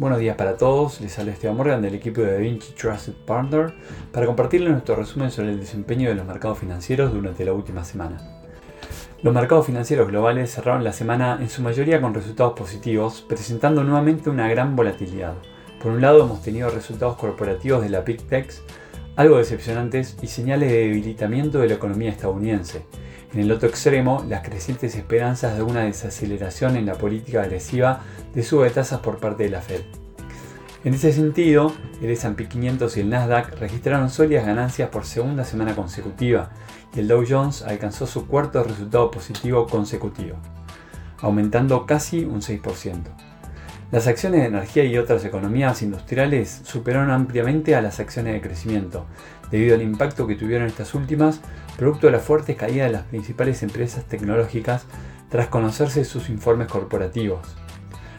Buenos días para todos, les habla Esteban Morgan del equipo de DaVinci Trusted Partner para compartirles nuestro resumen sobre el desempeño de los mercados financieros durante la última semana. Los mercados financieros globales cerraron la semana en su mayoría con resultados positivos, presentando nuevamente una gran volatilidad. Por un lado hemos tenido resultados corporativos de la Big Techs algo decepcionantes y señales de debilitamiento de la economía estadounidense. En el otro extremo, las crecientes esperanzas de una desaceleración en la política agresiva de sube de tasas por parte de la Fed. En ese sentido, el S&P 500 y el Nasdaq registraron sólidas ganancias por segunda semana consecutiva y el Dow Jones alcanzó su cuarto resultado positivo consecutivo, aumentando casi un 6%. Las acciones de energía y otras economías industriales superaron ampliamente a las acciones de crecimiento, debido al impacto que tuvieron estas últimas, producto de la fuerte caída de las principales empresas tecnológicas tras conocerse sus informes corporativos.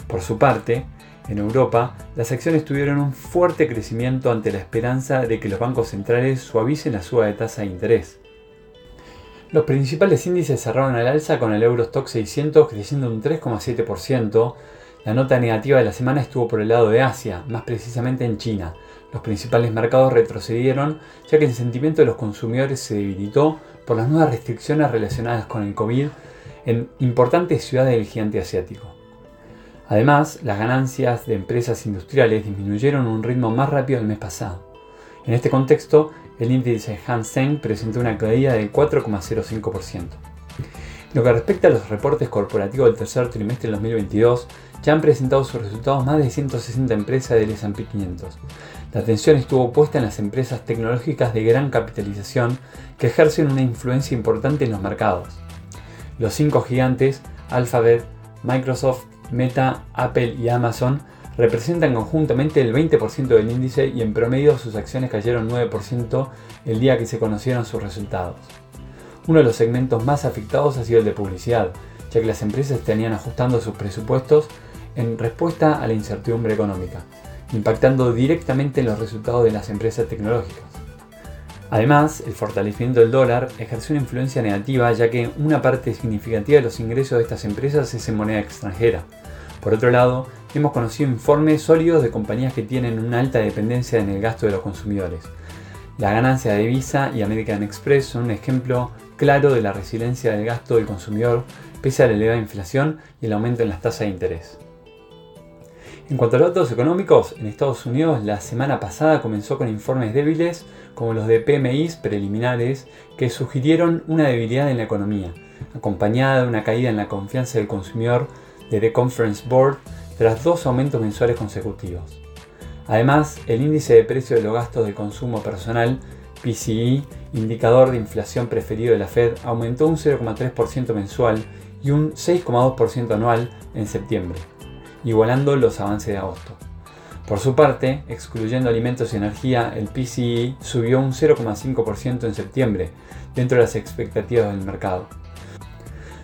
Por su parte, en Europa, las acciones tuvieron un fuerte crecimiento ante la esperanza de que los bancos centrales suavicen la suba de tasa de interés. Los principales índices cerraron al alza con el Eurostock 600 creciendo un 3,7%, la nota negativa de la semana estuvo por el lado de Asia, más precisamente en China. Los principales mercados retrocedieron ya que el sentimiento de los consumidores se debilitó por las nuevas restricciones relacionadas con el COVID en importantes ciudades del gigante asiático. Además, las ganancias de empresas industriales disminuyeron a un ritmo más rápido el mes pasado. En este contexto, el índice Hang Seng presentó una caída del 4,05%. Lo que respecta a los reportes corporativos del tercer trimestre de 2022, ya han presentado sus resultados más de 160 empresas del S&P 500. La atención estuvo puesta en las empresas tecnológicas de gran capitalización que ejercen una influencia importante en los mercados. Los cinco gigantes, Alphabet, Microsoft, Meta, Apple y Amazon, representan conjuntamente el 20% del índice y en promedio sus acciones cayeron 9% el día que se conocieron sus resultados. Uno de los segmentos más afectados ha sido el de publicidad, ya que las empresas tenían ajustando sus presupuestos en respuesta a la incertidumbre económica, impactando directamente en los resultados de las empresas tecnológicas. Además, el fortalecimiento del dólar ejerció una influencia negativa ya que una parte significativa de los ingresos de estas empresas es en moneda extranjera. Por otro lado, hemos conocido informes sólidos de compañías que tienen una alta dependencia en el gasto de los consumidores. La ganancia de Visa y American Express son un ejemplo claro de la resiliencia del gasto del consumidor pese a la elevada inflación y el aumento en las tasas de interés. En cuanto a los datos económicos, en Estados Unidos la semana pasada comenzó con informes débiles como los de PMIs preliminares que sugirieron una debilidad en la economía, acompañada de una caída en la confianza del consumidor de The Conference Board tras dos aumentos mensuales consecutivos. Además, el índice de precio de los gastos de consumo personal PCE, indicador de inflación preferido de la Fed, aumentó un 0,3% mensual y un 6,2% anual en septiembre, igualando los avances de agosto. Por su parte, excluyendo alimentos y energía, el PCE subió un 0,5% en septiembre, dentro de las expectativas del mercado.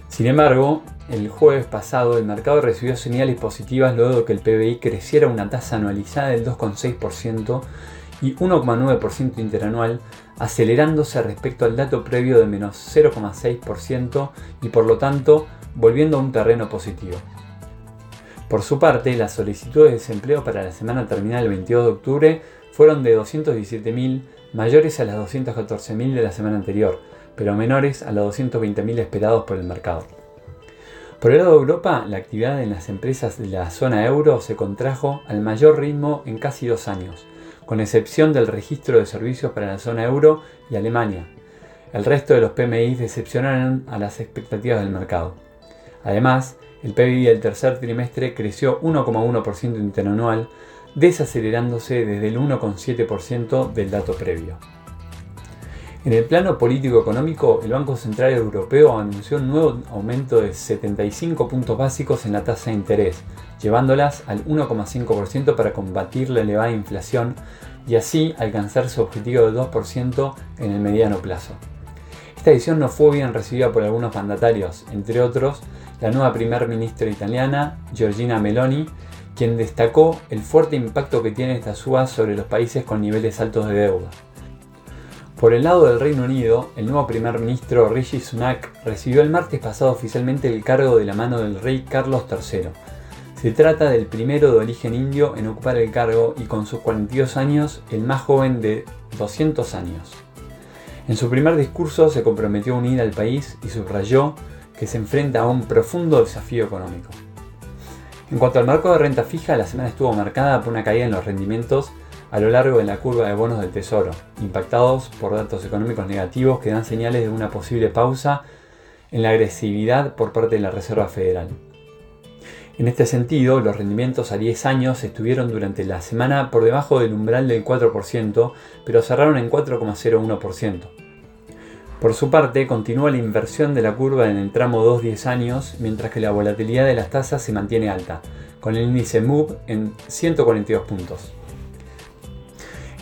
Sin embargo, el jueves pasado el mercado recibió señales positivas luego de que el PBI creciera una tasa anualizada del 2,6% y 1,9% interanual, acelerándose respecto al dato previo de menos 0,6% y por lo tanto volviendo a un terreno positivo. Por su parte, las solicitudes de desempleo para la semana terminal el 22 de octubre fueron de 217.000, mayores a las 214.000 de la semana anterior, pero menores a los 220.000 esperados por el mercado. Por el lado de Europa, la actividad en las empresas de la zona euro se contrajo al mayor ritmo en casi dos años, con excepción del registro de servicios para la zona euro y Alemania. El resto de los PMI decepcionaron a las expectativas del mercado. Además, el PIB del tercer trimestre creció 1,1% interanual, desacelerándose desde el 1,7% del dato previo. En el plano político-económico, el Banco Central Europeo anunció un nuevo aumento de 75 puntos básicos en la tasa de interés, llevándolas al 1,5% para combatir la elevada inflación y así alcanzar su objetivo de 2% en el mediano plazo. Esta decisión no fue bien recibida por algunos mandatarios, entre otros la nueva primer ministra italiana, Giorgina Meloni, quien destacó el fuerte impacto que tiene esta suba sobre los países con niveles altos de deuda. Por el lado del Reino Unido, el nuevo primer ministro Rishi Sunak recibió el martes pasado oficialmente el cargo de la mano del rey Carlos III. Se trata del primero de origen indio en ocupar el cargo y con sus 42 años el más joven de 200 años. En su primer discurso se comprometió a unir al país y subrayó que se enfrenta a un profundo desafío económico. En cuanto al marco de renta fija, la semana estuvo marcada por una caída en los rendimientos a lo largo de la curva de bonos del Tesoro, impactados por datos económicos negativos que dan señales de una posible pausa en la agresividad por parte de la Reserva Federal. En este sentido, los rendimientos a 10 años estuvieron durante la semana por debajo del umbral del 4%, pero cerraron en 4,01%. Por su parte, continúa la inversión de la curva en el tramo 2-10 años, mientras que la volatilidad de las tasas se mantiene alta, con el índice MOVE en 142 puntos.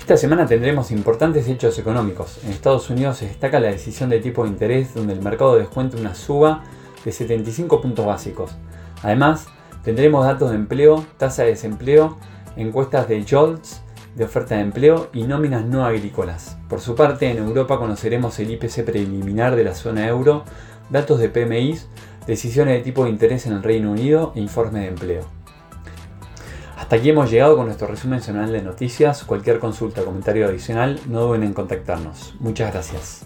Esta semana tendremos importantes hechos económicos. En Estados Unidos se destaca la decisión de tipo de interés donde el mercado descuenta una suba de 75 puntos básicos. Además, tendremos datos de empleo, tasa de desempleo, encuestas de JOLTS, de oferta de empleo y nóminas no agrícolas. Por su parte, en Europa conoceremos el IPC preliminar de la zona euro, datos de PMIs, decisiones de tipo de interés en el Reino Unido e informe de empleo. Hasta aquí hemos llegado con nuestro resumen semanal de noticias. Cualquier consulta o comentario adicional, no duden en contactarnos. Muchas gracias.